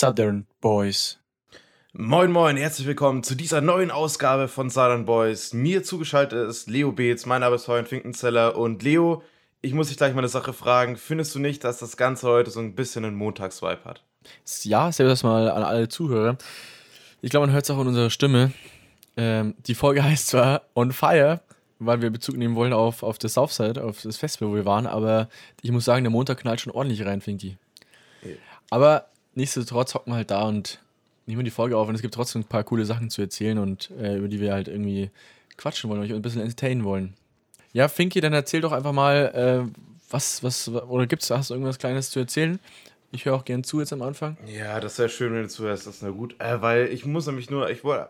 Southern Boys. Moin Moin, herzlich willkommen zu dieser neuen Ausgabe von Southern Boys. Mir zugeschaltet ist Leo Beetz, mein Name ist Freund Finkenzeller und Leo, ich muss dich gleich mal eine Sache fragen. Findest du nicht, dass das Ganze heute so ein bisschen einen Montagsvibe hat? Ja, servus erstmal an alle Zuhörer. Ich glaube, man hört es auch in unserer Stimme. Ähm, die Folge heißt zwar On Fire, weil wir Bezug nehmen wollen auf, auf das Southside, auf das Festival, wo wir waren, aber ich muss sagen, der Montag knallt schon ordentlich rein, Finky. Ja. Aber nichtsdestotrotz hocken wir halt da und nehmen die Folge auf und es gibt trotzdem ein paar coole Sachen zu erzählen und äh, über die wir halt irgendwie quatschen wollen, euch ein bisschen entertainen wollen. Ja, Finky, dann erzähl doch einfach mal, äh, was, was, oder gibt's, hast du irgendwas Kleines zu erzählen? Ich höre auch gern zu jetzt am Anfang. Ja, das wäre schön, wenn du zuhörst. Das ist na gut. Äh, weil ich muss nämlich nur, ich wollte,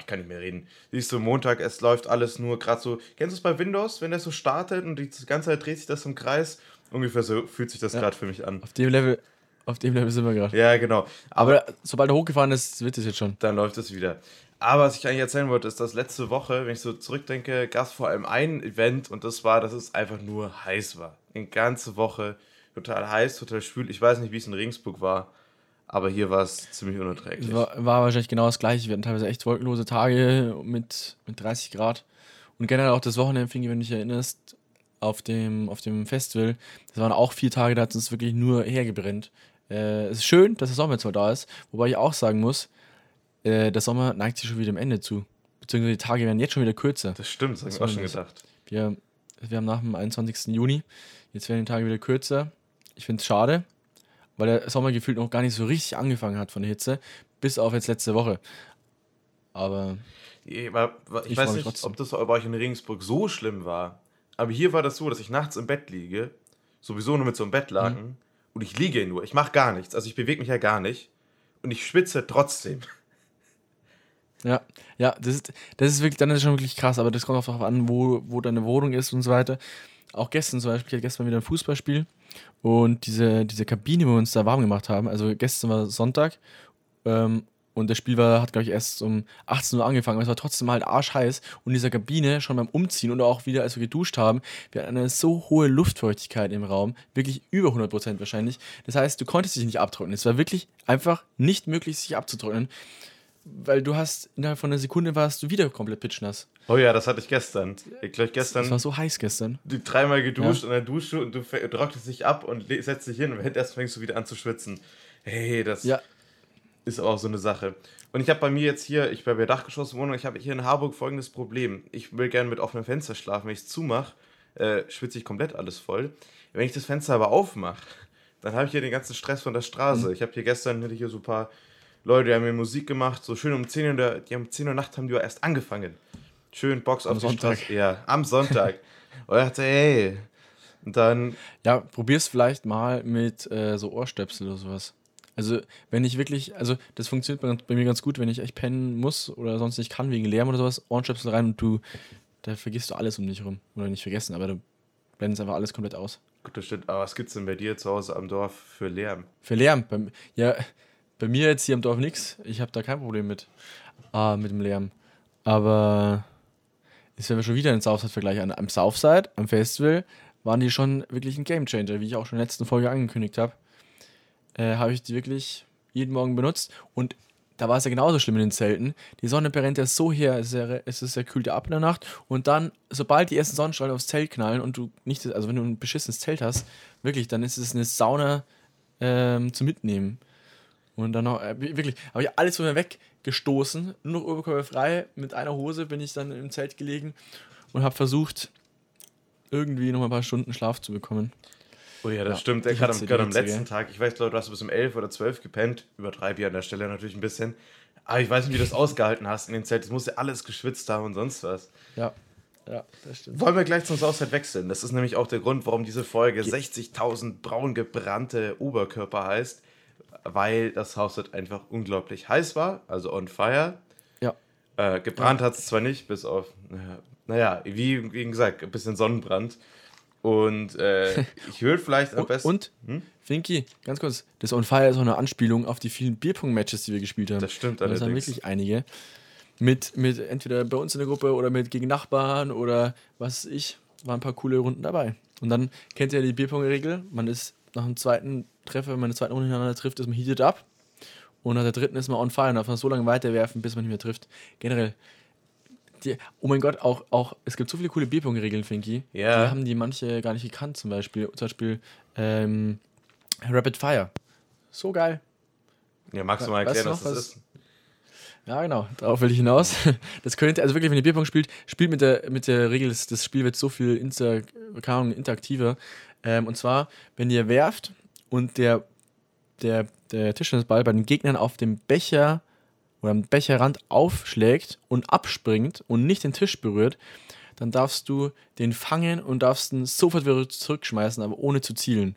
ich kann nicht mehr reden. Siehst du, Montag, es läuft alles nur gerade so. Kennst du es bei Windows, wenn der so startet und die ganze Zeit dreht sich das im Kreis? Ungefähr so fühlt sich das Ja. gerade für mich an. Auf dem Level, auf dem Level sind wir gerade. Ja, genau. Aber Aber sobald er hochgefahren ist, wird es jetzt schon. dann läuft es wieder. Aber was ich eigentlich erzählen wollte, ist, dass letzte Woche, wenn ich so zurückdenke, gab es vor allem ein Event und das war, dass es einfach nur heiß war. Die ganze Woche total heiß, total schwül. Ich weiß nicht, wie es in Regensburg war, aber hier war es ziemlich unerträglich. War, war wahrscheinlich genau das gleiche. Wir hatten teilweise echt wolkenlose Tage mit, mit 30 Grad. Und generell auch das Wochenende, Fingi, wenn du dich erinnerst, auf dem, auf dem Festival, das waren auch vier Tage, da hat es uns wirklich nur hergebrennt. Äh, es ist schön, dass der Sommer jetzt mal da ist, wobei ich auch sagen muss, äh, der Sommer neigt sich schon wieder dem Ende zu. Beziehungsweise die Tage werden jetzt schon wieder kürzer. Das stimmt, das habe ich auch war schon gedacht. Wir, wir haben nach dem 21. Juni, jetzt werden die Tage wieder kürzer. Ich finde es schade, weil der Sommer gefühlt noch gar nicht so richtig angefangen hat von der Hitze, bis auf jetzt letzte Woche. Aber Ja, aber- aber Ich, Ich weiß nicht, trotzdem. ob das bei euch in Regensburg so schlimm war, aber hier war das so, dass ich nachts im Bett liege, sowieso nur mit so einem Bettlaken Mhm. Und ich liege nur. Ich mache gar nichts, also ich bewege mich ja gar nicht und ich schwitze trotzdem. ja, ja, das ist, das ist wirklich, dann ist es schon wirklich krass, aber das kommt auch darauf an, wo, wo deine Wohnung ist und so weiter. Auch gestern zum Beispiel, ich hatte gestern wieder ein Fußballspiel und diese, diese Kabine, wo wir uns da warm gemacht haben, also gestern war Sonntag ähm, und das Spiel war, hat, glaube ich, erst um 18 Uhr angefangen, aber es war trotzdem halt arschheiß und in dieser Kabine schon beim Umziehen und auch wieder, als wir geduscht haben, wir hatten eine so hohe Luftfeuchtigkeit im Raum, wirklich über 100% wahrscheinlich. Das heißt, du konntest dich nicht abtrocknen. Es war wirklich einfach nicht möglich, sich abzutrocknen, weil du hast, innerhalb von einer Sekunde warst du wieder komplett pitchnass. Oh ja, das hatte ich gestern. Ich glaube, Es war gestern so heiß gestern. du dreimal geduscht in der Dusche und du trocknest dich ab und setzt dich hin und erst fängst du wieder an zu schwitzen. Hey, das Ja, ist auch so eine Sache. Und ich habe bei mir jetzt hier, ich bin bei Dachgeschosswohnung, ich habe hier in Harburg folgendes Problem. Ich will gerne mit offenem Fenster schlafen. Wenn ich es zumache, äh, schwitze ich komplett alles voll. Wenn ich das Fenster aber aufmache, dann habe ich hier den ganzen Stress von der Straße. Ich habe hier gestern, hatte ich hier so ein paar Leute, die haben mir Musik gemacht, so schön um 10 Uhr, der- die haben um 10 Uhr Nacht haben die erst angefangen. Schön Box auf die Sonntag. Straße. Ja, am Sonntag. und ich dachte, hey. Und dann, Ja, probier's vielleicht mal mit äh, so Ohrstöpsel oder sowas. Also, wenn ich wirklich, also das funktioniert bei, bei mir ganz gut, wenn ich echt pennen muss oder sonst nicht kann wegen Lärm oder sowas, Ohrenstöpsel rein und du, da vergisst du alles um dich rum. Oder nicht vergessen, aber du blendest einfach alles komplett aus. gut, das stimmt, aber was gibt's denn bei dir zu Hause am Dorf für Lärm? Für Lärm, bei, ja, bei mir jetzt hier am Dorf nix. Ich habe da kein Problem mit, ah, mit dem Lärm. Aber ist wenn wir schon wieder einen Southside-Vergleich an. Am Southside, am Festival, waren die schon wirklich ein Gamechanger, wie ich auch schon in der letzten Folge angekündigt habe. Äh, habe ich die wirklich jeden Morgen benutzt und da war es ja genauso schlimm in den Zelten. Die Sonne brennt ja so her, es ist ja, es ist ja kühlt ab in der Nacht. Und dann, sobald die ersten Sonnenstrahlen aufs Zelt knallen und du nicht, also wenn du ein beschissenes Zelt hast, wirklich, dann ist es eine Sauna ähm, zu mitnehmen. Und dann auch, äh, wirklich, habe ich alles von mir weggestoßen, nur noch oberkörperfrei, mit einer Hose bin ich dann im Zelt gelegen und habe versucht, irgendwie noch ein paar Stunden Schlaf zu bekommen. Oh ja, das Ja, stimmt. Hitze, am, gerade am letzten gell? Tag, ich weiß, Leute, du hast bis um 11 oder 12 gepennt. Übertreibe ich an der Stelle natürlich ein bisschen. Aber ich weiß nicht, wie du das ausgehalten hast in dem Zelt. Das musst ja alles geschwitzt haben und sonst was. Ja, ja, das stimmt. Wollen wir gleich zum Southside wechseln? Das ist nämlich auch der Grund, warum diese Folge 60.000 braun gebrannte Oberkörper heißt. Weil das Southside einfach unglaublich heiß war, also on fire. Ja. Äh, gebrannt hat es zwar nicht, bis auf, naja, naja, wie, wie gesagt, ein bisschen Sonnenbrand. Und äh, ich würde vielleicht am besten. und Hm? Finky, ganz kurz, das On Fire ist auch eine Anspielung auf die vielen Bierpong-Matches, die wir gespielt haben. Das stimmt Das waren allerdings. wirklich einige. Mit, mit entweder bei uns in der Gruppe oder mit gegen Nachbarn oder was weiß ich, waren ein paar coole Runden dabei. Und dann kennt ihr ja die Bierpong-Regel, man ist nach dem zweiten Treffer, wenn man eine zweite Runde hintereinander trifft, ist man heated up. und nach der dritten ist man on fire und darf man so lange weiterwerfen, bis man nicht mehr trifft. Generell, die, oh mein Gott, auch, auch, es gibt so viele coole Bierpong-Regeln, Finky. Ja. Die haben die manche gar nicht gekannt, zum Beispiel. Zum Beispiel ähm, Rapid Fire. So geil. Ja, magst du mal Weißt erklären, du was das ist? Ja, genau, darauf will ich hinaus. Das könnte, also wirklich, wenn ihr Bierpong spielt, spielt mit der, mit der Regel, das, das Spiel wird so viel inter, interaktiver. Ähm, und zwar, wenn ihr werft und der, der, der Tischtennisball bei den Gegnern auf dem Becher oder am Becherrand aufschlägt und abspringt und nicht den Tisch berührt, dann darfst du den fangen und darfst ihn sofort wieder zurückschmeißen, aber ohne zu zielen.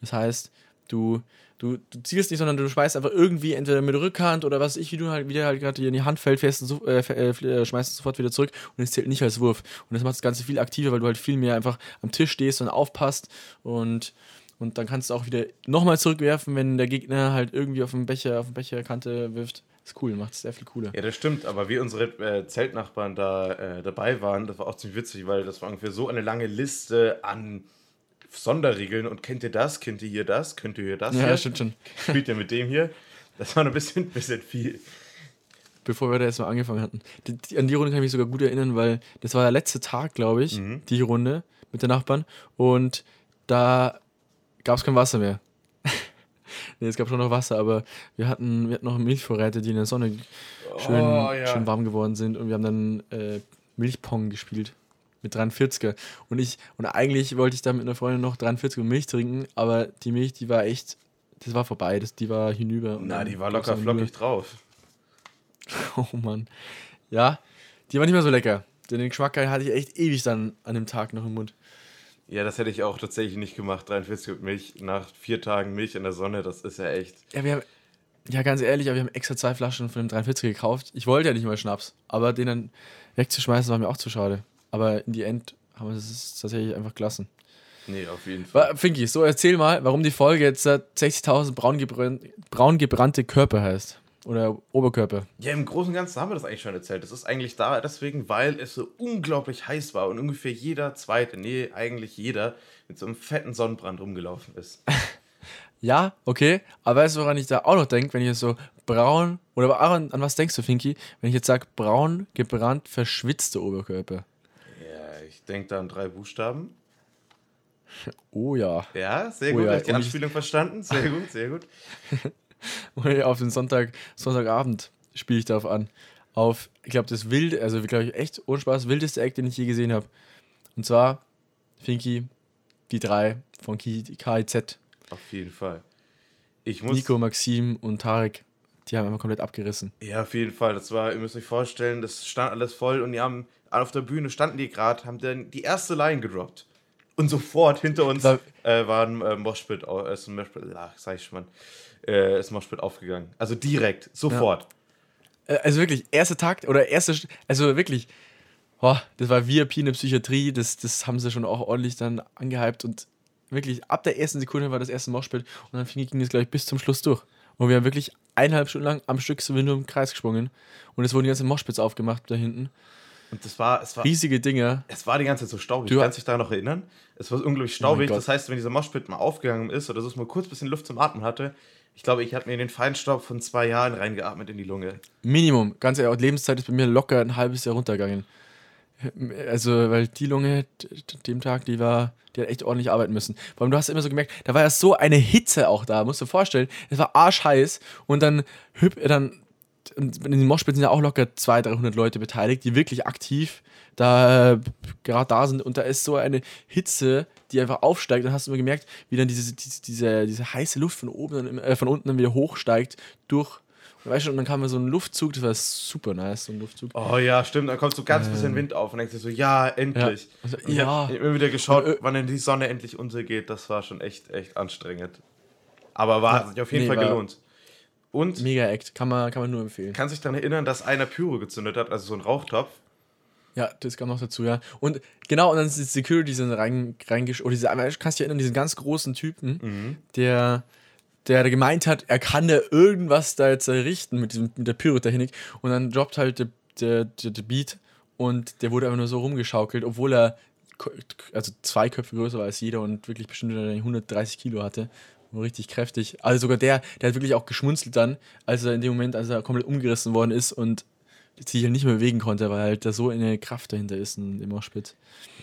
Das heißt, du, du, du zielst nicht, sondern du schmeißt einfach irgendwie entweder mit Rückhand oder was ich, wie du halt, wie der halt gerade in die Hand fällt, fährst so, äh, äh, äh, schmeißt es sofort wieder zurück und es zählt nicht als Wurf. Und das macht das Ganze viel aktiver, weil du halt viel mehr einfach am Tisch stehst und aufpasst und, und dann kannst du auch wieder nochmal zurückwerfen, wenn der Gegner halt irgendwie auf dem Becher, auf dem Becherkante wirft. Ist cool, macht es sehr viel cooler. Ja, das stimmt, aber wie unsere äh, Zeltnachbarn da äh, dabei waren, das war auch ziemlich witzig, weil das war ungefähr so eine lange Liste an Sonderregeln und kennt ihr das, kennt ihr hier das, könnt ihr hier das Ja, hier? stimmt schon. Spielt ihr mit dem hier? Das war ein bisschen, bisschen viel. bevor wir da jetzt mal angefangen hatten. Die, die, an die Runde kann ich mich sogar gut erinnern, weil das war der letzte Tag, glaube ich, Mhm. die Runde mit den Nachbarn. Und da gab es kein Wasser mehr. Nee, es gab schon noch Wasser, aber wir hatten, wir hatten noch Milchvorräte, die in der Sonne schön, Oh, ja. schön warm geworden sind. Und wir haben dann äh, Milchpong gespielt mit 43er. Und ich, und eigentlich wollte ich da mit einer Freundin noch 43er Milch trinken, aber die Milch, die war echt, das war vorbei, das, die war hinüber. Na, die war locker flockig drauf. Oh Mann. Ja, die war nicht mehr so lecker. Denn den Geschmack hatte ich echt ewig dann an dem Tag noch im Mund. Ja, das hätte ich auch tatsächlich nicht gemacht. 43 mit Milch nach vier Tagen Milch in der Sonne, das ist ja echt. Ja, wir haben, ja, ganz ehrlich, aber wir haben extra zwei Flaschen von dem 43 gekauft. Ich wollte ja nicht mal Schnaps, aber den dann wegzuschmeißen war mir auch zu schade. Aber in die End haben wir das tatsächlich einfach gelassen. Nee, auf jeden Fall. Finky, so erzähl mal, warum die Folge jetzt äh, 60.000 braun, gebrannt, braun gebrannte Körper heißt. Oder Oberkörper. Ja, im Großen und Ganzen haben wir das eigentlich schon erzählt. Das ist eigentlich da deswegen, weil es so unglaublich heiß war und ungefähr jeder zweite, nee, eigentlich jeder, mit so einem fetten Sonnenbrand rumgelaufen ist. Ja, okay. Aber weißt du, woran ich da auch noch denke, wenn ich jetzt so braun, oder auch an, was denkst du, Finky? Wenn ich jetzt sage, braun, gebrannt, verschwitzte Oberkörper. Ja, ich denke da an drei Buchstaben. Oh ja. Ja, sehr Oh gut. ja, Hab ich die Anspielung verstanden? Sehr gut, sehr gut. Auf den Sonntag, Sonntagabend spiele ich darauf an. Auf, ich glaube, das wilde, also glaube ich echt, ohne Spaß, wildeste Eck, den ich je gesehen habe. Und zwar, Finky, die drei von Ki- KIZ. Auf jeden Fall. Ich muss. Nico, Maxim und Tarek, die haben einfach komplett abgerissen. Ja, auf jeden Fall. Das war, ihr müsst euch vorstellen, das stand alles voll und die haben auf der Bühne standen die gerade, haben dann die erste Line gedroppt. Und sofort hinter uns War- äh, war ein äh, Moshpit, äh, ein Moshpit, ach, sag ich schon, äh, ist Moshpit aufgegangen. Also direkt, sofort. Äh, Also wirklich, erster Takt oder erste, St- also wirklich, oh, das war VIP in der Psychiatrie, das, das haben sie schon auch ordentlich dann angehypt und wirklich ab der ersten Sekunde war das erste Moshpit und dann ging es, glaube ich, bis zum Schluss durch. Und wir haben wirklich eineinhalb Stunden lang am Stück sind wir nur im Kreis gesprungen und es wurden die ganzen Moshpits aufgemacht da hinten. Und das war, es war, Riesige Dinger. es war die ganze Zeit so staubig. Du- Kannst dich da noch erinnern? Es war unglaublich staubig. Gott. das heißt, wenn dieser Moshpit mal aufgegangen ist oder so mal kurz ein bisschen Luft zum Atmen hatte, ich glaube, ich hatte mir den Feinstaub von zwei Jahren reingeatmet in die Lunge. Minimum, ganz ehrlich, Lebenszeit ist bei mir locker ein halbes Jahr runtergegangen. Also, weil die Lunge dem Tag, die war, die hat echt ordentlich arbeiten müssen. Vor allem, du hast immer so gemerkt, da war ja so eine Hitze auch da, musst du dir vorstellen. Es war arschheiß und dann hüb, dann und in den Moshpits sind ja auch locker 200, 300 Leute beteiligt, die wirklich aktiv da äh, gerade da sind und da ist so eine Hitze, die einfach aufsteigt. Dann hast du immer gemerkt, wie dann diese, diese, diese, diese heiße Luft von oben, äh, von unten dann wieder hochsteigt durch. Und, weißt du, und dann kam mir so ein Luftzug, das war super nice, so ein Luftzug. Oh ja, stimmt. Dann kommt so ganz bisschen Wind auf und denkst dir so, ja, endlich. Ja. Also, Und ich ja. hab immer wieder geschaut, Und, äh, wann denn die Sonne endlich untergeht. Das war schon echt, echt anstrengend. Aber war, Ja. sich auf jeden Nee, Fall gelohnt. Und Mega Act, kann man, kann man nur empfehlen. kann sich daran erinnern, dass einer Pyro gezündet hat, also so ein Rauchtopf. Ja, das kam noch dazu, ja. Und genau, und dann ist die Security sind rein, reingesch... Oder diese, kannst du dich erinnern, diesen ganz großen Typen, der, der da gemeint hat, er kann da irgendwas da jetzt errichten mit, diesem, mit der Pyrotechnik. Und dann droppt halt der, der, der, der Beat und der wurde einfach nur so rumgeschaukelt, obwohl er also zwei Köpfe größer war als jeder und wirklich bestimmt 130 Kilo hatte. Richtig kräftig. Also sogar der, der hat wirklich auch geschmunzelt dann, als er in dem Moment, als er komplett umgerissen worden ist und sich halt nicht mehr bewegen konnte, weil halt da so eine Kraft dahinter ist dem Moshpit.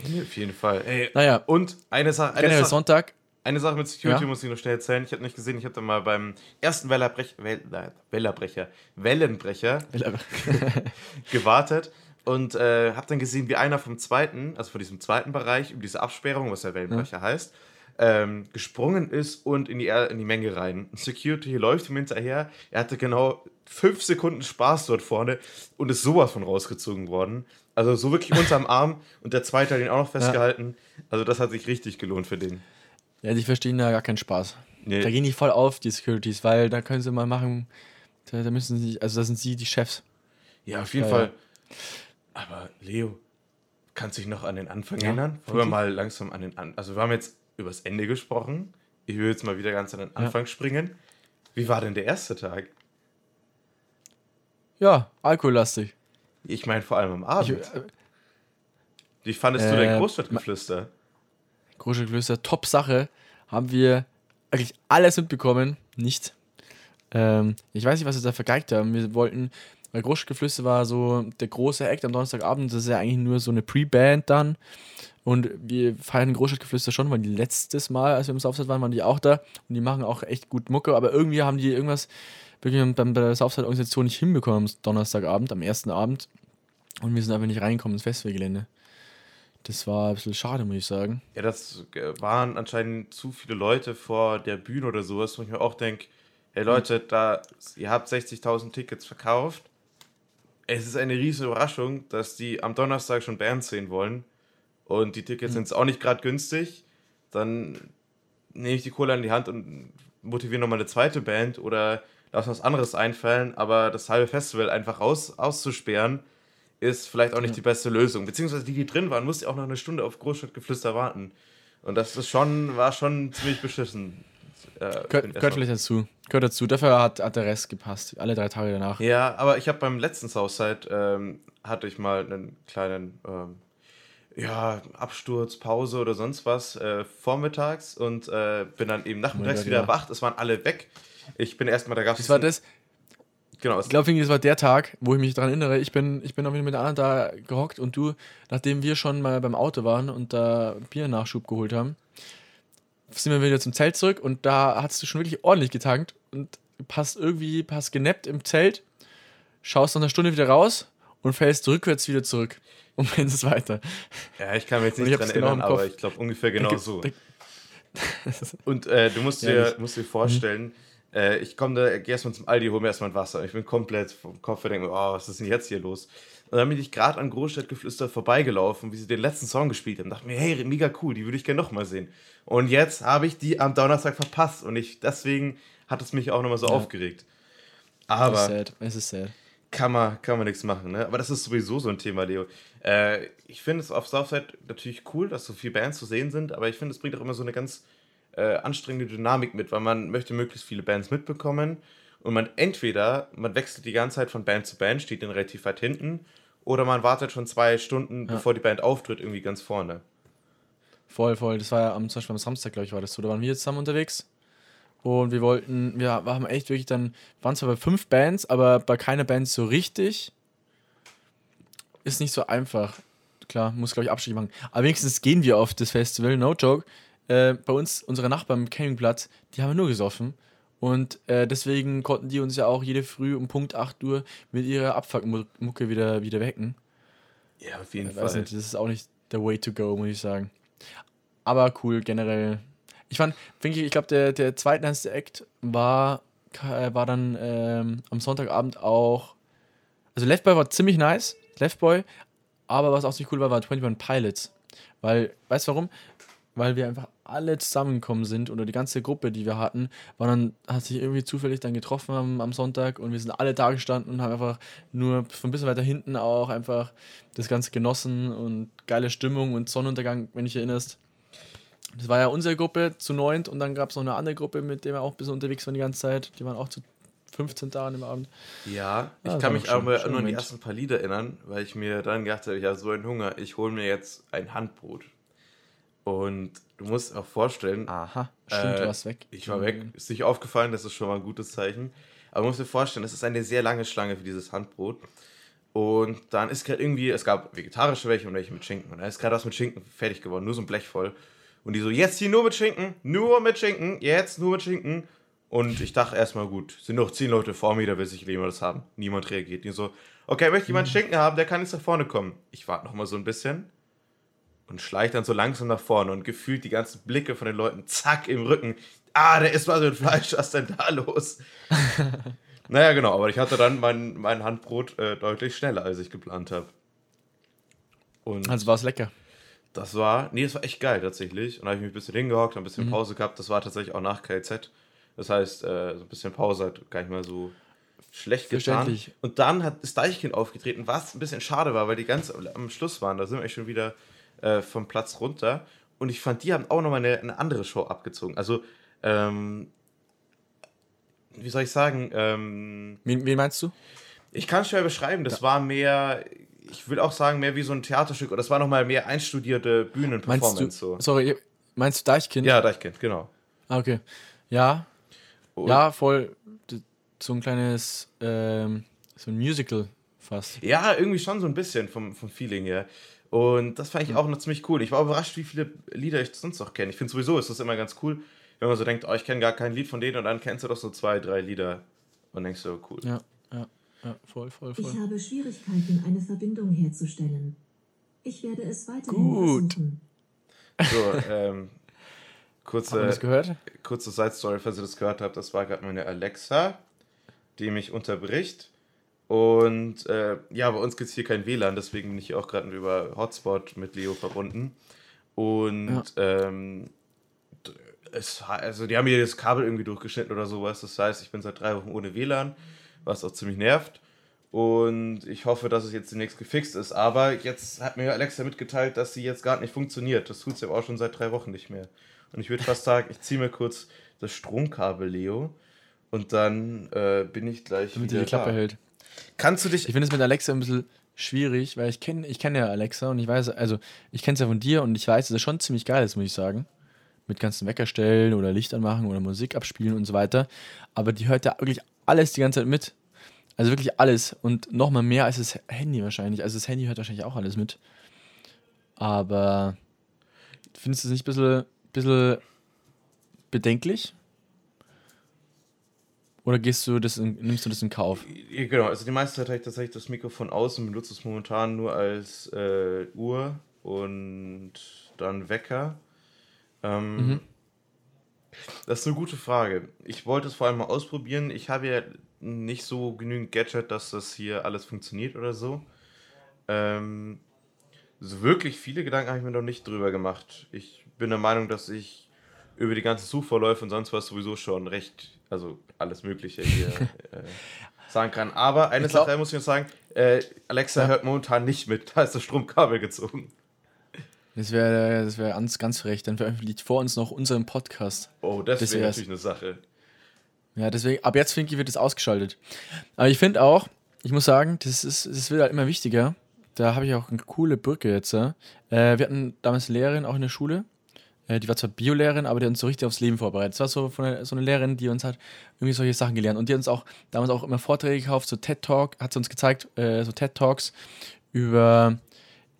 Auf jeden Fall. Ey, Naja, und eine Sache, eine, generell Sache, Sonntag, eine Sache mit Security Ja? muss ich noch schnell erzählen. Ich habe nicht gesehen, ich habe da mal beim ersten Wellerbrech, Well, nein, Wellerbrecher, Wellenbrecher gewartet und äh, habe dann gesehen, wie einer vom zweiten, also von diesem zweiten Bereich, über diese Absperrung, was der Wellenbrecher heißt, ähm, gesprungen ist und in die, in die Menge rein. Security läuft ihm hinterher. Er hatte genau fünf Sekunden Spaß dort vorne und ist sowas von rausgezogen worden. Also so wirklich unterm Arm und der zweite hat ihn auch noch festgehalten. Also das hat sich richtig gelohnt für den. ja, die verstehen da gar keinen Spaß. Nee. Da gehen die voll auf, die Securities, weil da können sie mal machen, da, da müssen sie, also da sind sie die Chefs. Ja, auf jeden Ja, Fall. Aber Leo, kannst du dich noch an den Anfang Ja, erinnern? Funky? mal langsam an den An Also wir haben jetzt übers Ende gesprochen. Ich will jetzt mal wieder ganz an den Anfang springen. Wie war denn der erste Tag? Ja, alkohollastig. Ich meine vor allem am Ich, Abend. äh, Wie fandest du äh, dein Großstadtgeflüster? Großstadtgeflüster, top Sache. Haben wir eigentlich alles mitbekommen. Nicht. Ähm, ich weiß nicht, was wir da vergeigt haben. Wir wollten, weil Großstadtgeflüster war so der große Act am Donnerstagabend. Das ist ja eigentlich nur so eine Pre-Band dann. Und wir feiern Großstadtgeflüster schon, weil die letztes Mal, als wir im Southside waren, waren die auch da. Und die machen auch echt gut Mucke. Aber irgendwie haben die irgendwas wirklich bei der Southside-Organisation nicht hinbekommen am Donnerstagabend, am ersten Abend. Und wir sind einfach nicht reingekommen ins Festivalgelände. Das war ein bisschen schade, muss ich sagen. Ja, das äh, waren anscheinend zu viele Leute vor der Bühne oder sowas, wo ich mir auch denke, hey Leute, da, ihr habt 60.000 Tickets verkauft. Es ist eine riesige Überraschung, dass die am Donnerstag schon Bands sehen wollen. Und die Tickets sind auch nicht gerade günstig. Dann nehme ich die Kohle in die Hand und motiviere nochmal eine zweite Band oder lass was anderes einfallen. Aber das halbe Festival einfach aus, auszusperren, ist vielleicht auch nicht die beste Lösung. Beziehungsweise die, die drin waren, mussten auch noch eine Stunde auf Großstadtgeflüster warten. Und das ist schon, war schon ziemlich beschissen. Äh, Gehört, vielleicht dazu. Gehört dazu. Dafür hat, hat der Rest gepasst. Alle drei Tage danach. Ja, aber ich habe beim letzten Southside ähm, hatte ich mal einen kleinen ähm, ja, Absturz, Pause oder sonst was äh, vormittags und äh, bin dann eben nachmittags wieder ja. erwacht. Es waren alle weg. Ich bin erstmal, da gab es. Das war das, Genau, ich glaube, das war der Tag, wo ich mich daran erinnere. Ich bin, ich bin auch wieder mit der anderen da gehockt und du, nachdem wir schon mal beim Auto waren und da Biernachschub geholt haben, sind wir wieder zum Zelt zurück und da hast du schon wirklich ordentlich getankt und passt irgendwie, hast genappt im Zelt, schaust nach einer Stunde wieder raus und fällst rückwärts wieder zurück und rennst weiter. ja, ich kann mich jetzt nicht ich dran genau erinnern, Kopf. aber ich glaube ungefähr genau Da- so. da- Und äh, du musst Ja, dir, ich- musst dir vorstellen, äh, ich komme da, geh erstmal zum Aldi, hol mir erstmal ein Wasser. Ich bin komplett vom Kopf und denke mir, oh, was ist denn jetzt hier los? Und dann bin ich gerade an Großstadtgeflüster vorbeigelaufen, wie sie den letzten Song gespielt haben. Dachte mir, hey, mega cool, die würde ich gerne nochmal sehen. Und jetzt habe ich die am Donnerstag verpasst und ich, deswegen hat es mich auch nochmal so Ja. aufgeregt. Es ist Aber sad. Es ist sad. kann man, kann man nichts machen, ne? Aber das ist sowieso so ein Thema, Leo. Äh, ich finde es auf Southside natürlich cool, dass so viele Bands zu sehen sind, aber ich finde, es bringt auch immer so eine ganz äh, anstrengende Dynamik mit, weil man möchte möglichst viele Bands mitbekommen und man entweder, man wechselt die ganze Zeit von Band zu Band, steht dann relativ weit hinten, oder man wartet schon zwei Stunden, bevor die Band auftritt, irgendwie ganz vorne. Voll, voll. Das war ja am, zum Beispiel am Samstag, glaube ich, war das so. Da waren wir zusammen unterwegs. Und wir wollten, wir haben echt wirklich dann, waren zwar bei fünf Bands, aber bei keiner Band so richtig. Ist nicht so einfach. Klar, muss, glaube ich, Abstriche machen. Aber wenigstens gehen wir auf das Festival, no joke. Äh, bei uns, unsere Nachbarn im Campingplatz, die haben nur gesoffen. Und äh, deswegen konnten die uns ja auch jede Früh um Punkt 8 Uhr mit ihrer Abfuckmucke wieder, wieder wecken. Ja, auf jeden Ich weiß nicht, das ist auch nicht der way to go, muss ich sagen. Aber cool, generell. Ich fand, finde ich, ich glaube, der, der zweitnice Act war, äh, war dann ähm, am Sonntagabend auch. Also Left Boy war ziemlich nice, Left Boy, aber was auch ziemlich cool war, war 21 Pilots. Weil, weißt du warum? Weil wir einfach alle zusammengekommen sind oder die ganze Gruppe, die wir hatten, war dann, hat sich irgendwie zufällig dann getroffen am, am Sonntag und wir sind alle da gestanden und haben einfach nur von ein bisschen weiter hinten auch einfach das Ganze genossen und geile Stimmung und Sonnenuntergang, wenn dich erinnerst. Das war ja unsere Gruppe zu neunt und dann gab es noch eine andere Gruppe, mit der wir auch ein bisschen unterwegs waren die ganze Zeit. Die waren auch zu 15 da an dem Abend. Ja, ich Ah, kann mich schon- aber schon nur an die ersten paar Lieder erinnern, weil ich mir dann gedacht habe, ich habe so einen Hunger, ich hole mir jetzt ein Handbrot. Und du musst auch vorstellen. Aha, stimmt, äh, du warst weg. Ich war weg. Ist nicht aufgefallen, das ist schon mal ein gutes Zeichen. Aber du musst dir vorstellen, es ist eine sehr lange Schlange für dieses Handbrot. Und dann ist gerade irgendwie, es gab vegetarische welche und welche mit Schinken. Und da ist gerade was mit Schinken fertig geworden, nur so ein Blech voll. Und die so, jetzt hier nur mit Schinken, nur mit Schinken, jetzt nur mit Schinken. Und ich dachte erstmal, gut, sind noch zehn Leute vor mir, da will sich jemand das haben. Niemand reagiert. Die so, okay, möchte jemand Schinken haben, der kann jetzt nach vorne kommen. Ich warte noch mal so ein bisschen und schleicht dann so langsam nach vorne und gefühlt die ganzen Blicke von den Leuten, zack, im Rücken. Ah, der ist mal so ein Fleisch, was ist denn da los? naja, genau, aber ich hatte dann mein, mein Handbrot äh, deutlich schneller, als ich geplant habe. Und also war es lecker. Das war, nee, das war echt geil tatsächlich. Und da habe ich mich ein bisschen hingehockt, ein bisschen mhm. Pause gehabt. Das war tatsächlich auch nach KZ. Das heißt, äh, so ein bisschen Pause hat gar nicht mal so schlecht getan. Und dann hat das Deichkind aufgetreten, was ein bisschen schade war, weil die ganz am Schluss waren. Da sind wir echt schon wieder äh, vom Platz runter. Und ich fand, die haben auch nochmal eine, eine andere Show abgezogen. Also, ähm, wie soll ich sagen? Ähm, wen, wen meinst du? Ich kann es schwer beschreiben. Das ja. war mehr, ich will auch sagen, mehr wie so ein Theaterstück. Oder das war nochmal mehr einstudierte Bühnenperformance. So. Sorry, meinst du Deichkind? Ja, Deichkind, genau. Ah, okay. Ja. Und ja, voll. So ein kleines, ähm, so ein Musical fast. Ja, irgendwie schon so ein bisschen vom, vom Feeling her. Und das fand ich auch noch ziemlich cool. Ich war überrascht, wie viele Lieder ich sonst noch kenne. Ich finde sowieso ist das immer ganz cool, wenn man so denkt, oh, ich kenne gar kein Lied von denen und dann kennst du doch so zwei, drei Lieder und denkst so, cool. Ja, ja, ja, voll, voll, voll. Ich habe Schwierigkeiten, eine Verbindung herzustellen. Ich werde es weiterhin Gut. versuchen. So, ähm, kurze, das gehört? kurze Side-Story, falls ihr das gehört habt. Das war gerade meine Alexa, die mich unterbricht. Und äh, ja, bei uns gibt es hier kein WLAN, deswegen bin ich hier auch gerade über Hotspot mit Leo verbunden. Und ja. ähm, es, also die haben hier das Kabel irgendwie durchgeschnitten oder sowas. Das heißt, ich bin seit drei Wochen ohne WLAN, was auch ziemlich nervt. Und ich hoffe, dass es jetzt demnächst gefixt ist. Aber jetzt hat mir Alexa mitgeteilt, dass sie jetzt gar nicht funktioniert. Das tut sie aber auch schon seit drei Wochen nicht mehr. Und ich würde fast sagen, ich ziehe mir kurz das Stromkabel, Leo. Und dann äh, bin ich gleich. Damit wieder die Klappe da. hält. Kannst du dich. Ich finde es mit Alexa ein bisschen schwierig, weil ich kenne ich kenn ja Alexa und ich weiß, also ich kenne es ja von dir und ich weiß, dass es schon ziemlich geil ist, muss ich sagen. Mit ganzen Weckerstellen oder Licht anmachen oder Musik abspielen und so weiter. Aber die hört ja wirklich alles die ganze Zeit mit. Also wirklich alles. Und nochmal mehr als das Handy wahrscheinlich. Also das Handy hört wahrscheinlich auch alles mit. Aber findest du es nicht ein bisschen, bisschen bedenklich? Oder gehst du das in, nimmst du das in Kauf? Genau, also die meiste Zeit habe ich tatsächlich das Mikrofon aus und benutze es momentan nur als äh, Uhr und dann Wecker. Ähm, mhm. Das ist eine gute Frage. Ich wollte es vor allem mal ausprobieren. Ich habe ja nicht so genügend Gadget, dass das hier alles funktioniert oder so. Ähm, so wirklich viele Gedanken habe ich mir noch nicht drüber gemacht. Ich bin der Meinung, dass ich über die ganzen Suchverläufe und sonst was sowieso schon recht also alles Mögliche hier äh, sagen kann. Aber eine glaub, Sache muss ich noch sagen: äh, Alexa ja. hört momentan nicht mit, da ist das Stromkabel gezogen. Das wäre das wär ganz, ganz frech. Dann veröffentlicht vor uns noch unseren Podcast. Oh, das, das wäre natürlich eine Sache. Ja, deswegen, ab jetzt, finde ich, wird es ausgeschaltet. Aber ich finde auch, ich muss sagen, das, ist, das wird halt immer wichtiger. Da habe ich auch eine coole Brücke jetzt. Äh, wir hatten damals Lehrerin auch in der Schule die war zwar Biolehrerin, aber die hat uns so richtig aufs Leben vorbereitet. Das war so, der, so eine Lehrerin, die uns hat irgendwie solche Sachen gelernt. Und die hat uns auch damals auch immer Vorträge gekauft, so TED Talk, hat sie uns gezeigt, äh, so TED Talks über,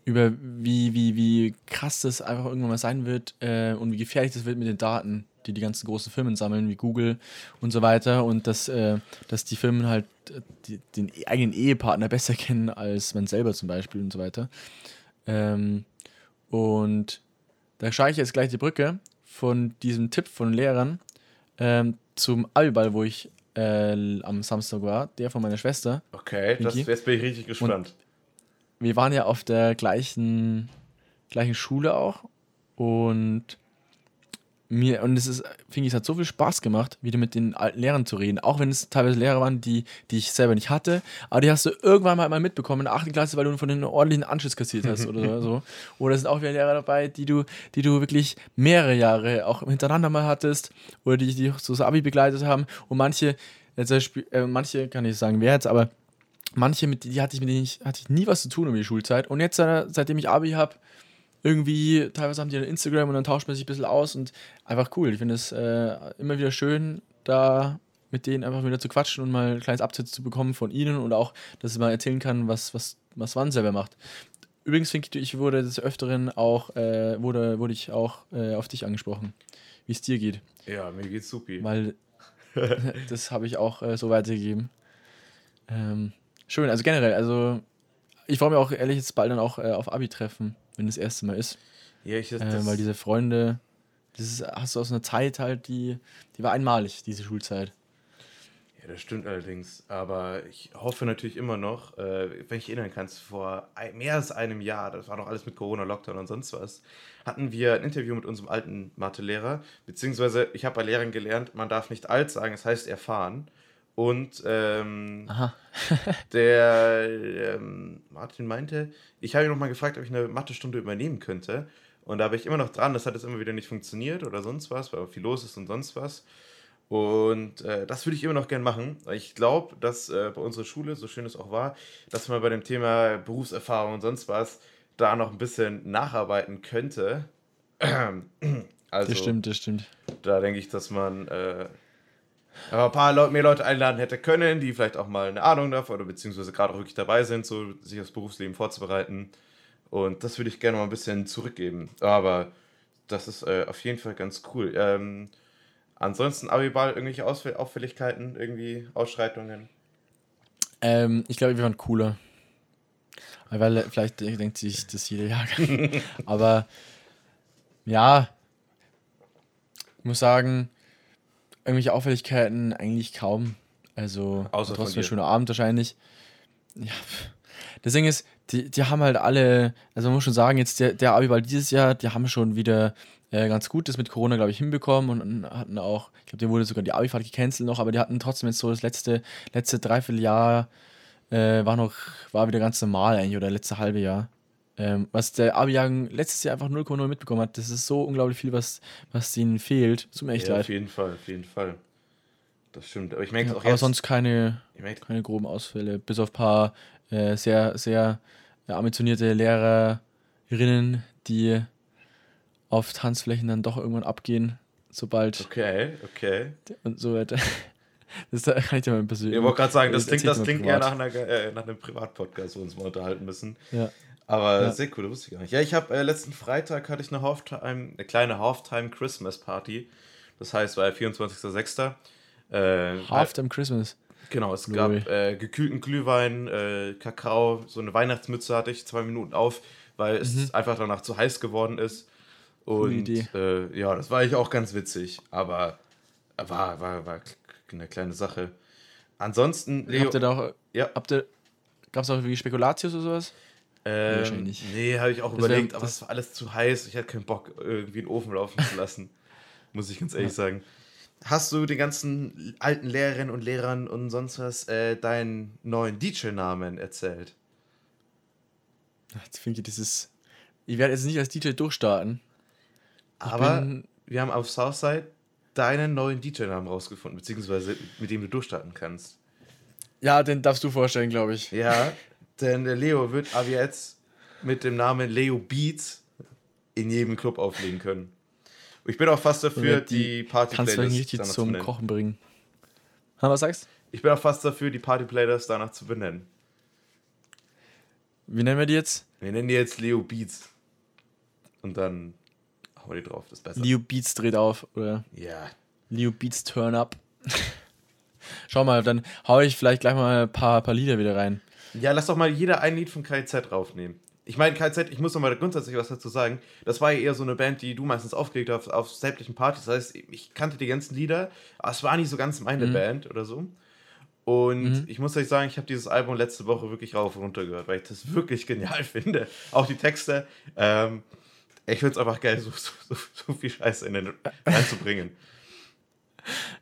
über wie, wie, wie krass das einfach irgendwann mal sein wird äh, und wie gefährlich das wird mit den Daten, die die ganzen großen Firmen sammeln, wie Google und so weiter. Und dass, äh, dass die Firmen halt äh, die, den eigenen Ehepartner besser kennen als man selber zum Beispiel und so weiter. Ähm, und da schlage ich jetzt gleich die Brücke von diesem Tipp von Lehrern ähm, zum Abiball, wo ich äh, am Samstag war, der von meiner Schwester. Okay, das, jetzt bin ich richtig gespannt. Und wir waren ja auf der gleichen, gleichen Schule auch und mir, und es ist, finde ich, es hat so viel Spaß gemacht, wieder mit den alten Lehrern zu reden. Auch wenn es teilweise Lehrer waren, die, die ich selber nicht hatte. Aber die hast du irgendwann mal, mal mitbekommen in der 8. Klasse, weil du von den ordentlichen Anschluss kassiert hast oder so. Oder es sind auch wieder Lehrer dabei, die du, die du wirklich mehrere Jahre auch hintereinander mal hattest. Oder die dich so das Abi begleitet haben. Und manche, äh, manche kann ich sagen, wer jetzt, aber manche, mit, die hatte ich mit denen ich, hatte ich nie was zu tun um die Schulzeit. Und jetzt, äh, seitdem ich Abi habe, irgendwie, teilweise haben die dann Instagram und dann tauscht man sich ein bisschen aus und einfach cool. Ich finde es äh, immer wieder schön, da mit denen einfach wieder zu quatschen und mal ein kleines Update zu bekommen von ihnen und auch, dass ich mal erzählen kann, was, was, was Wann selber macht. Übrigens, Finky, ich wurde des Öfteren auch, äh, wurde, wurde ich auch äh, auf dich angesprochen, wie es dir geht. Ja, mir geht's supi. Weil das habe ich auch äh, so weitergegeben. Ähm, schön, also generell, also ich freue mich auch ehrlich jetzt bald dann auch äh, auf Abi-Treffen, wenn das erste Mal ist. Ja, ich, das, Äh, weil diese Freunde, das ist, hast du aus einer Zeit halt, die, die war einmalig, diese Schulzeit. Ja, das stimmt allerdings. Aber ich hoffe natürlich immer noch, äh, wenn ich erinnern kannst, vor ein, mehr als einem Jahr, das war noch alles mit Corona, Lockdown und sonst was, hatten wir ein Interview mit unserem alten Mathelehrer. Beziehungsweise, ich habe bei Lehrern gelernt, man darf nicht alt sagen, es heißt erfahren. Und ähm, der ähm, Martin meinte, ich habe ihn nochmal gefragt, ob ich eine Mathestunde übernehmen könnte. Und da bin ich immer noch dran, das hat jetzt immer wieder nicht funktioniert oder sonst was, weil viel los ist und sonst was. Und äh, das würde ich immer noch gern machen. Ich glaube, dass äh, bei unserer Schule, so schön es auch war, dass man bei dem Thema Berufserfahrung und sonst was da noch ein bisschen nacharbeiten könnte. Also, das stimmt, das stimmt. da denke ich, dass man äh, aber ein paar Leute, mehr Leute einladen hätte können, die vielleicht auch mal eine Ahnung davon oder beziehungsweise gerade auch wirklich dabei sind, so sich aufs Berufsleben vorzubereiten. Und das würde ich gerne mal ein bisschen zurückgeben. Aber das ist äh, auf jeden Fall ganz cool. Ähm, ansonsten Abiball, irgendwelche Ausfäll Auffälligkeiten, irgendwie Ausschreitungen? Ähm, ich glaube, wir waren cooler. Weil vielleicht denkt sich das jeder Jahrgang. Aber ja, ich muss sagen, irgendwelche Auffälligkeiten eigentlich kaum. Also Außer trotzdem schöner Abend wahrscheinlich. Ja, das Ding ist, die, die haben halt alle, also man muss schon sagen, jetzt der, der Abiball dieses Jahr, die haben schon wieder äh, ganz gut das mit Corona, glaube ich, hinbekommen und, und hatten auch, ich glaube, dem wurde sogar die Abifahrt gecancelt noch, aber die hatten trotzdem jetzt so das letzte, letzte Dreivierteljahr äh, war noch, war wieder ganz normal eigentlich oder letzte halbe Jahr. Ähm, was der Abi-Jahrgang letztes Jahr einfach 0,0 mitbekommen hat, das ist so unglaublich viel, was, was ihnen fehlt. Tut mir echt ja, leid. auf jeden Fall, auf jeden Fall. Das stimmt. Aber ich merke Ja, es auch aber jetzt. sonst keine, keine groben Ausfälle, bis auf ein paar äh, sehr, sehr äh, ambitionierte Lehrerinnen, die auf Tanzflächen dann doch irgendwann abgehen, sobald okay, okay. und so weiter. Das da kann ich dir mal persönlich. Ich wollte gerade sagen, das erzähl klingt, das klingt eher nach, einer, äh, nach einem Privatpodcast, wo wir uns mal unterhalten müssen. Ja. Aber Ja. sehr cool, das wusste ich gar nicht. Ja, ich habe äh, letzten Freitag hatte ich eine Halftime, eine kleine Halftime Christmas Party. Das heißt, war ja 24.06. Äh, Halftime Christmas. Genau, es gab äh, gekühlten Glühwein, äh, Kakao, so eine Weihnachtsmütze hatte ich zwei Minuten auf, weil es einfach danach zu heiß geworden ist. Und äh, ja, das war eigentlich auch ganz witzig, aber war, war, war eine kleine Sache. Ansonsten, Leo, Habt ihr da auch, ja, habt ihr, gab es auch wie Spekulatius oder sowas? Ähm, wahrscheinlich nee, habe ich auch Das wär- überlegt, aber das- es war alles zu heiß. Ich hatte keinen Bock, irgendwie einen Ofen laufen zu lassen, muss ich ganz ehrlich sagen. Hast du den ganzen alten Lehrerinnen und Lehrern und sonst was äh, deinen neuen DJ-Namen erzählt? Finde ich, das ist. Ich werde jetzt nicht als DJ durchstarten. Aber bin- wir haben auf Southside deinen neuen DJ-Namen rausgefunden, beziehungsweise mit dem du durchstarten kannst. Ja, den darfst du vorstellen, glaube ich. Ja, denn der Leo wird ab jetzt mit dem Namen Leo Beats in jedem Club auflegen können. Ich bin auch fast dafür, Und die party Kannst du danach zu zum benennen. Kochen bringen. Ha, was sagst Ich bin auch fast dafür, die Party-Playlist danach zu benennen. Wie nennen wir die jetzt? Wir nennen die jetzt Leo Beats. Und dann hauen wir die drauf, das ist besser. Leo Beats dreht auf oder ja. Leo Beats Turn Up. Schau mal, dann hau ich vielleicht gleich mal ein paar, paar Lieder wieder rein. Ja, lass doch mal jeder ein Lied von KZ draufnehmen. Ich meine, KZ, ich muss noch mal grundsätzlich was dazu sagen. Das war ja eher so eine Band, die du meistens aufgelegt hast auf sämtlichen Partys. Das heißt, ich kannte die ganzen Lieder, aber es war nicht so ganz meine Mhm. Band oder so. Und Mhm. ich muss euch sagen, ich habe dieses Album letzte Woche wirklich rauf und runter gehört, weil ich das wirklich genial finde. Auch die Texte. Ähm, ich finde es einfach geil, so, so, so, viel Scheiße in den reinzubringen.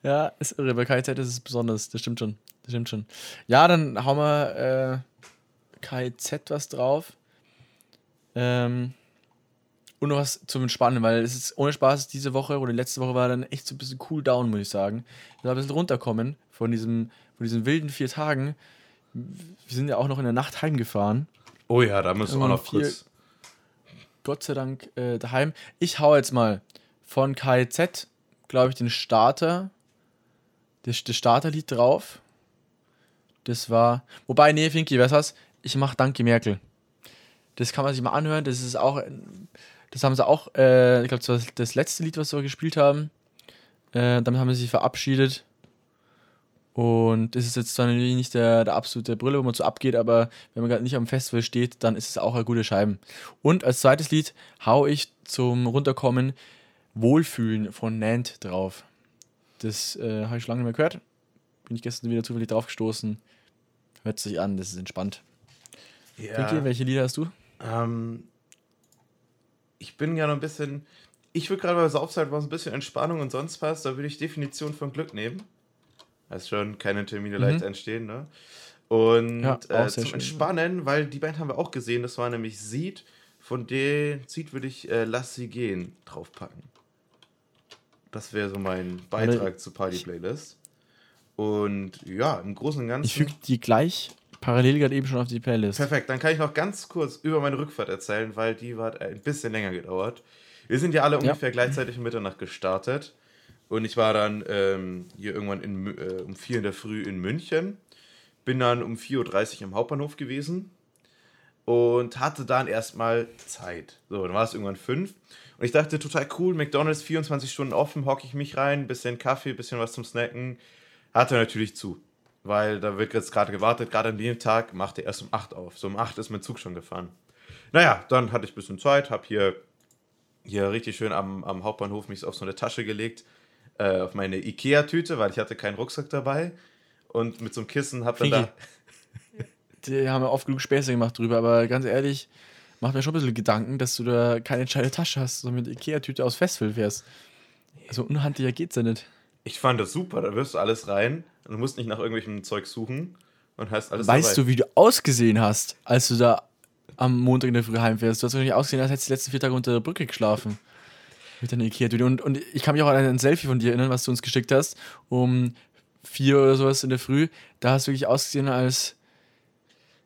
Ja, ist irre. Bei KIZ ist es besonders. Das stimmt schon. Das stimmt schon. Ja, dann hauen wir äh, KIZ was drauf. Ähm, und noch was zum Entspannen, weil es ist ohne Spaß diese Woche oder letzte Woche war dann echt so ein bisschen cool down, muss ich sagen. Ich ein bisschen runterkommen von diesem, von diesen wilden vier Tagen. Wir sind ja auch noch in der Nacht heimgefahren. Oh ja, da müssen wir auch noch Viel- kurz. Gott sei Dank äh, daheim. Ich hau jetzt mal von KZ, glaube ich, den Starter, das, das Starterlied drauf. Das war, wobei, nee, Finky, weißt du was? Ich mach Danke Merkel. Das kann man sich mal anhören. Das ist auch, das haben sie auch, äh, ich glaube, das war das letzte Lied, was sie gespielt haben. Äh, damit haben sie sich verabschiedet. Und das ist jetzt zwar natürlich nicht der, der absolute Brille, wo man so abgeht, aber wenn man gerade nicht am Festival steht, dann ist es auch eine gute Scheibe. Und als zweites Lied hau ich zum Runterkommen Wohlfühlen von Nant drauf. Das äh, habe ich schon lange nicht mehr gehört. Bin ich gestern wieder zufällig drauf gestoßen. Hört sich an, das ist entspannt. Ja. Vicky, welche Lieder hast du? Ähm, ich bin ja noch ein bisschen. Ich würde gerade bei Saufzeit mal so ein bisschen Entspannung und sonst was. Da würde ich Definition von Glück nehmen. Heißt schon, keine Termine leicht entstehen, ne? Und Ja, äh, zum schön. Entspannen, weil die Band haben wir auch gesehen, das war nämlich Seed. Von der Seed würde ich äh, Lass sie gehen draufpacken. Das wäre so mein Beitrag zur Party-Playlist. Und ja, im Großen und Ganzen. Ich füge die gleich parallel gerade eben schon auf die Playlist. Perfekt, dann kann ich noch ganz kurz über meine Rückfahrt erzählen, weil die hat ein bisschen länger gedauert. Wir sind ja alle ungefähr gleichzeitig um Mitternacht gestartet. Und ich war dann ähm, hier irgendwann in, äh, um 4 in der Früh in München. Bin dann um 4.30 Uhr am Hauptbahnhof gewesen. Und hatte dann erstmal Zeit. So, dann war es irgendwann 5. Und ich dachte, total cool, McDonalds 24 Stunden offen, hocke ich mich rein, bisschen Kaffee, bisschen was zum Snacken. Hatte natürlich zu. Weil da wird jetzt gerade gewartet, gerade an dem Tag macht er erst um 8 auf. So um 8 ist mein Zug schon gefahren. Naja, dann hatte ich ein bisschen Zeit, habe hier, hier richtig schön am, am Hauptbahnhof mich auf so eine Tasche gelegt, äh, auf meine Ikea-Tüte, weil ich hatte keinen Rucksack dabei. Und mit so einem Kissen habe dann da... Die haben ja oft genug Späße gemacht drüber, aber ganz ehrlich, macht mir schon ein bisschen Gedanken, dass du da keine entscheidende Tasche hast, sondern mit Ikea-Tüte aus Festival fährst. Also unhandlicher geht's ja nicht. Ich fand das super, da wirst du alles rein und du musst nicht nach irgendwelchem Zeug suchen und hast alles Weißt du, wie du ausgesehen hast, als du da am Montag in der Früh heimfährst? Du hast wahrscheinlich ausgesehen, als hättest du die letzten vier Tage unter der Brücke geschlafen. Mit deiner Ikea-Tüte. Und, und ich kann mich auch an ein Selfie von dir erinnern, was du uns geschickt hast, um vier oder sowas in der Früh. Da hast du wirklich ausgesehen, als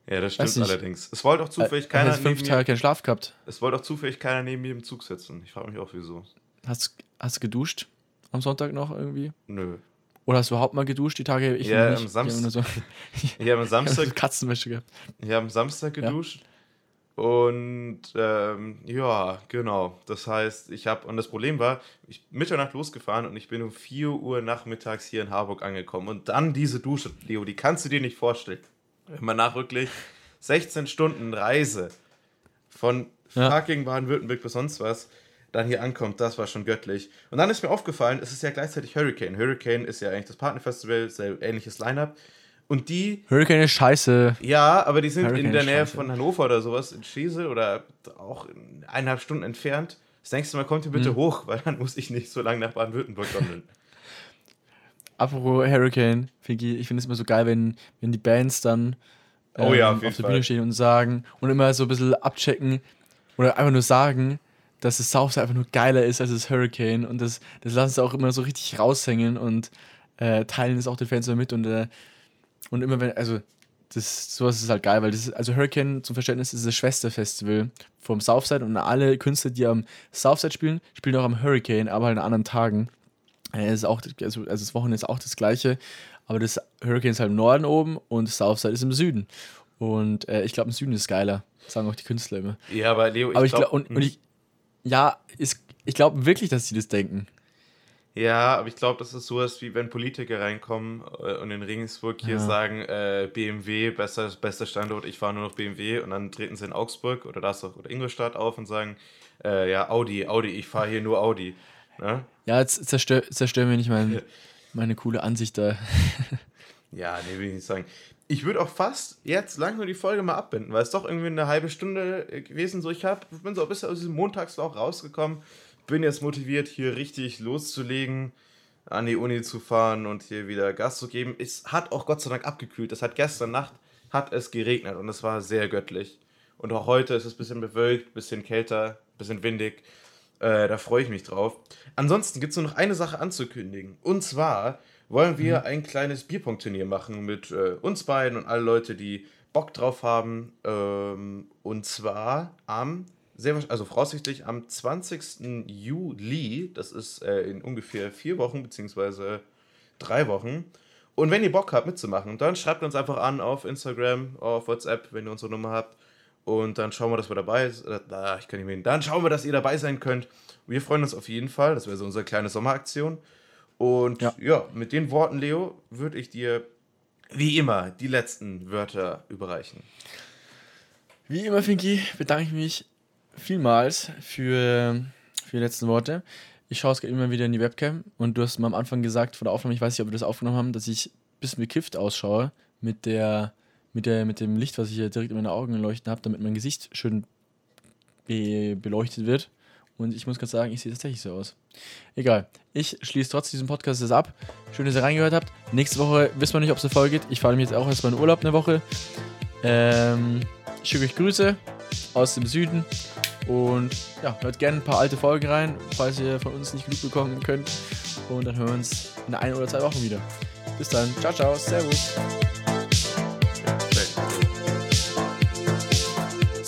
Ja, das stimmt allerdings. Es wollte auch zufällig als keiner fünf Tage keinen Schlaf gehabt. es wollte auch zufällig keiner neben mir im Zug sitzen. Ich frage mich auch wieso. Hast, hast du geduscht am Sonntag noch irgendwie? Nö. Oder hast du überhaupt mal geduscht? Die Tage ich Ja, noch am nicht. Samstag- so, Ich habe am so Samstag, Katzenwäsche gehabt. ich habe am Samstag geduscht. Und ähm, ja, genau. Das heißt, ich habe, und das Problem war, ich bin Mitternacht losgefahren und ich bin um 4 Uhr nachmittags hier in Harburg angekommen. Und dann diese Dusche, Leo, die kannst du dir nicht vorstellen. Wenn man nachrücklich 16 Stunden Reise von Ja. fucking Baden-Württemberg bis sonst was dann hier ankommt, das war schon göttlich. Und dann ist mir aufgefallen, es ist ja gleichzeitig Hurricane. Hurricane ist ja eigentlich das Partnerfestival, sehr ähnliches Line-Up. Und die Hurricane ist scheiße. ja, aber die sind Hurricane in der Nähe scheiße. von Hannover oder sowas, in Schiesel oder auch in eineinhalb Stunden entfernt. Das nächste Mal kommt ihr bitte hoch, weil dann muss ich nicht so lange nach Baden-Württemberg gondeln. Apropos Hurricane, Finky, ich finde es immer so geil, wenn, wenn die Bands dann Oh ja, auf auf, jeden der Fall. Bühne stehen und sagen und immer so ein bisschen abchecken oder einfach nur sagen, dass das Southside einfach nur geiler ist als das Hurricane und das, das lassen sie auch immer so richtig raushängen und äh, teilen es auch den Fans immer mit und, äh, und immer wenn, also das, sowas ist halt geil, weil das ist, also Hurricane zum Verständnis ist das Schwesterfestival vom Southside und alle Künstler, die am Southside spielen, spielen auch am Hurricane, aber halt an anderen Tagen. Äh, ist auch, also, also das Wochenende ist auch das gleiche, aber das Hurricane ist halt im Norden oben und Southside ist im Süden. Und äh, ich glaube, im Süden ist geiler, sagen auch die Künstler immer. Ja, aber Leo, ich aber ich glaub- glaube, und, und ich, ja, ist, ich glaube wirklich, dass sie das denken. Ja, aber ich glaube, das ist sowas wie wenn Politiker reinkommen äh, und in Regensburg hier Ja. sagen, äh, BMW, besser, bester Standort, ich fahre nur noch BMW und dann treten sie in Augsburg oder das auch oder Ingolstadt auf und sagen, äh, ja, Audi, Audi, ich fahre hier nur Audi. Ne? Ja, jetzt zerstör, zerstör mir nicht mein, meine coole Ansicht da. Ja, nee, will ich nicht sagen. Ich würde auch fast jetzt langsam die Folge mal abbinden, weil es doch irgendwie eine halbe Stunde äh, gewesen so. Ich hab, bin so ein bisschen aus diesem Montagsloch rausgekommen, bin jetzt motiviert, hier richtig loszulegen, an die Uni zu fahren und hier wieder Gas zu geben. Es hat auch Gott sei Dank abgekühlt. Es hat gestern Nacht hat es geregnet und es war sehr göttlich. Und auch heute ist es ein bisschen bewölkt, ein bisschen kälter, ein bisschen windig. Äh, da freue ich mich drauf. Ansonsten gibt es nur noch eine Sache anzukündigen. Und zwar wollen wir ein kleines Bierpunktturnier machen mit äh, uns beiden und alle Leute, die Bock drauf haben. Ähm, und zwar am sehr, also voraussichtlich am 20. Juli, das ist äh, in ungefähr vier Wochen, beziehungsweise drei Wochen. Und wenn ihr Bock habt mitzumachen, dann schreibt uns einfach an auf Instagram, auf WhatsApp, wenn ihr unsere Nummer habt. Und dann schauen wir, dass wir dabei sind. Ah, ich kann nicht mehr hin. Dann schauen wir, dass ihr dabei sein könnt. Wir freuen uns auf jeden Fall. Das wäre so unsere kleine Sommeraktion. Und ja, Ja. mit den Worten, Leo, würde ich dir wie immer die letzten Wörter überreichen. Wie immer, Finky, bedanke ich mich vielmals für, für die letzten Worte. Ich schaue es gerade immer wieder in die Webcam und du hast mal am Anfang gesagt vor der Aufnahme, ich weiß nicht, ob wir das aufgenommen haben, dass ich ein bisschen bekifft ausschaue mit, der, mit, der, mit dem Licht, was ich hier direkt in meine Augen leuchten habe, damit mein Gesicht schön be beleuchtet wird. Und ich muss gerade sagen, ich sehe tatsächlich so aus. Egal. Ich schließe trotz diesem Podcast das ab. Schön, dass ihr reingehört habt. Nächste Woche wissen wir nicht, ob es eine Folge geht. Ich fahre mich jetzt auch erstmal in Urlaub eine Woche. Ähm, ich schicke euch Grüße aus dem Süden. Und ja, hört gerne ein paar alte Folgen rein, falls ihr von uns nicht genug bekommen könnt. Und dann hören wir uns in ein oder zwei Wochen wieder. Bis dann. Ciao, ciao. Servus.